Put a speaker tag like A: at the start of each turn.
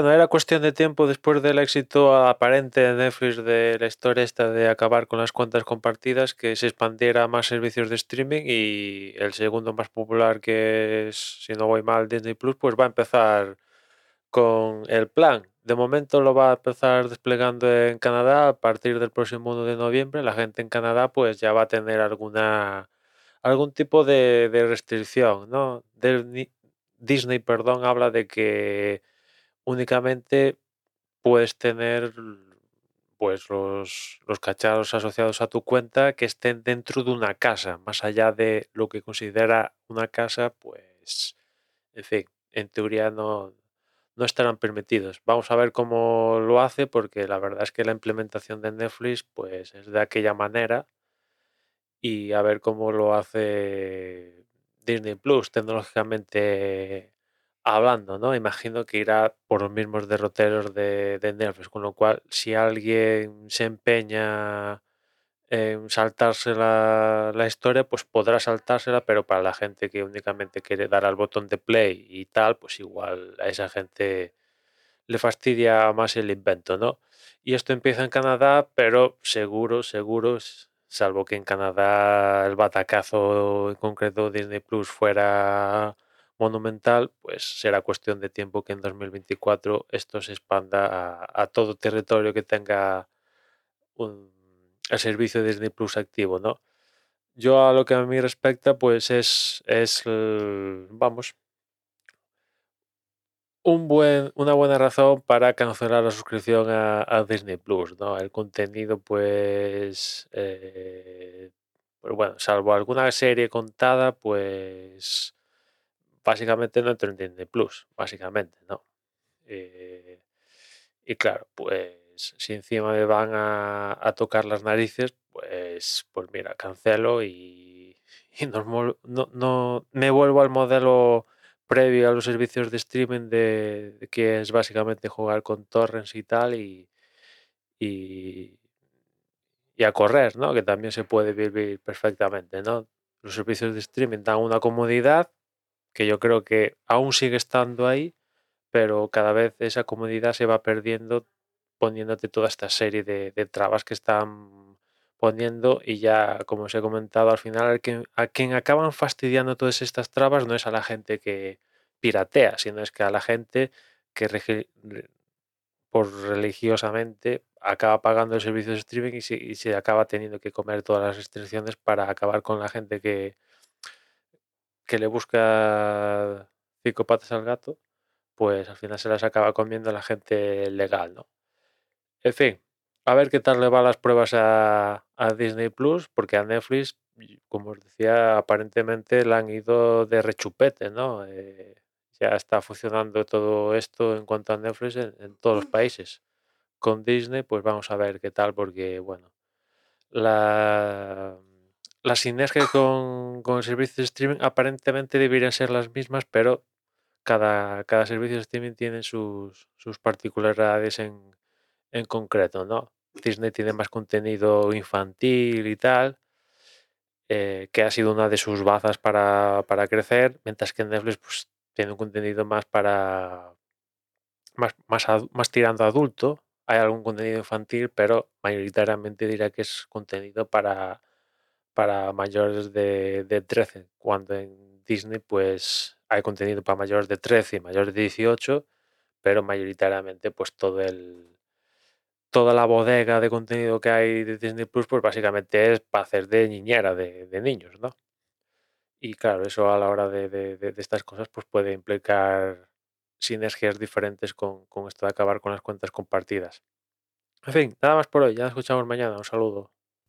A: Bueno, era cuestión de tiempo después del éxito aparente de Netflix de la historia esta de acabar con las cuentas compartidas que se expandiera más servicios de streaming y el segundo más popular que es, si no voy mal, Disney Plus, pues va a empezar con el plan. De momento lo va a empezar desplegando en Canadá a partir del próximo 1 de noviembre. La gente en Canadá pues ya va a tener alguna algún tipo de, restricción, ¿no? Disney, perdón, habla de que únicamente puedes tener pues los, cacharros asociados a tu cuenta que estén dentro de una casa, más allá de lo que considera una casa, pues, en fin, en teoría no, no estarán permitidos. Vamos a ver cómo lo hace, porque la verdad es que la implementación de Netflix, pues, es de aquella manera y a ver cómo lo hace Disney Plus tecnológicamente hablando, ¿no? Imagino que irá por los mismos derroteros de, de Netflix, con lo cual si alguien se empeña en saltarse la, la historia, pues podrá saltársela, pero para la gente que únicamente quiere dar al botón de play y tal, pues igual a esa gente le fastidia más el invento, ¿no? Y esto empieza en Canadá, pero seguro, seguro, salvo que en Canadá el batacazo en concreto Disney Plus fuera monumental, pues será cuestión de tiempo que en 2024 esto se expanda a, todo territorio que tenga un, el servicio Disney Plus activo, ¿no? Yo a lo que a mí respecta, pues es, es vamos, un buen, una buena razón para cancelar la suscripción a, a Disney Plus, ¿no? El contenido, pues, eh, pues bueno, salvo alguna serie contada, pues básicamente no entra en Disney Plus, básicamente, ¿no? Eh, y claro, pues si encima me van a, a tocar las narices, pues, pues mira, cancelo y, mol- no, no, me vuelvo al modelo previo a los servicios de streaming de, de que es básicamente jugar con torrents y tal y, y, y a correr, ¿no? Que también se puede vivir perfectamente, ¿no? Los servicios de streaming dan una comodidad que yo creo que aún sigue estando ahí, pero cada vez esa comodidad se va perdiendo poniéndote toda esta serie de, trabas que están poniendo y ya, como os he comentado, al final a quien acaban fastidiando todas estas trabas no es a la gente que piratea, sino es que a la gente que por religiosamente acaba pagando el servicio de streaming y se acaba teniendo que comer todas las restricciones para acabar con la gente que, que le busca cinco patas al gato, pues al final se las acaba comiendo la gente legal, ¿no? En fin, a ver qué tal le van las pruebas a, a Disney Plus, porque a Netflix, como os decía, aparentemente le han ido de rechupete, ¿no? Eh, ya está funcionando todo esto en cuanto a Netflix en, en todos los países. Con Disney, pues vamos a ver qué tal, porque bueno, la, la sinergia con, con el servicio de streaming aparentemente deberían ser las mismas, pero cada, cada servicio de streaming tiene sus, sus particularidades en, en concreto, ¿no? Disney tiene más contenido infantil y tal, eh, que ha sido una de sus bazas para, para crecer, mientras que Netflix pues, tiene un contenido más para más, más, más tirando adulto. Hay algún contenido infantil, pero mayoritariamente diría que es contenido para, para mayores de, de 13, cuando en Disney pues hay contenido para mayores de 13 y mayores de 18, pero mayoritariamente pues todo el, toda la bodega de contenido que hay de Disney Plus, pues básicamente es para hacer de niñera de, de niños, ¿no? Y claro, eso a la hora de, de- de- estas cosas, pues puede implicar sinergias diferentes con, con esto de acabar con las cuentas compartidas. En fin, nada más por hoy, ya nos escuchamos mañana, un saludo.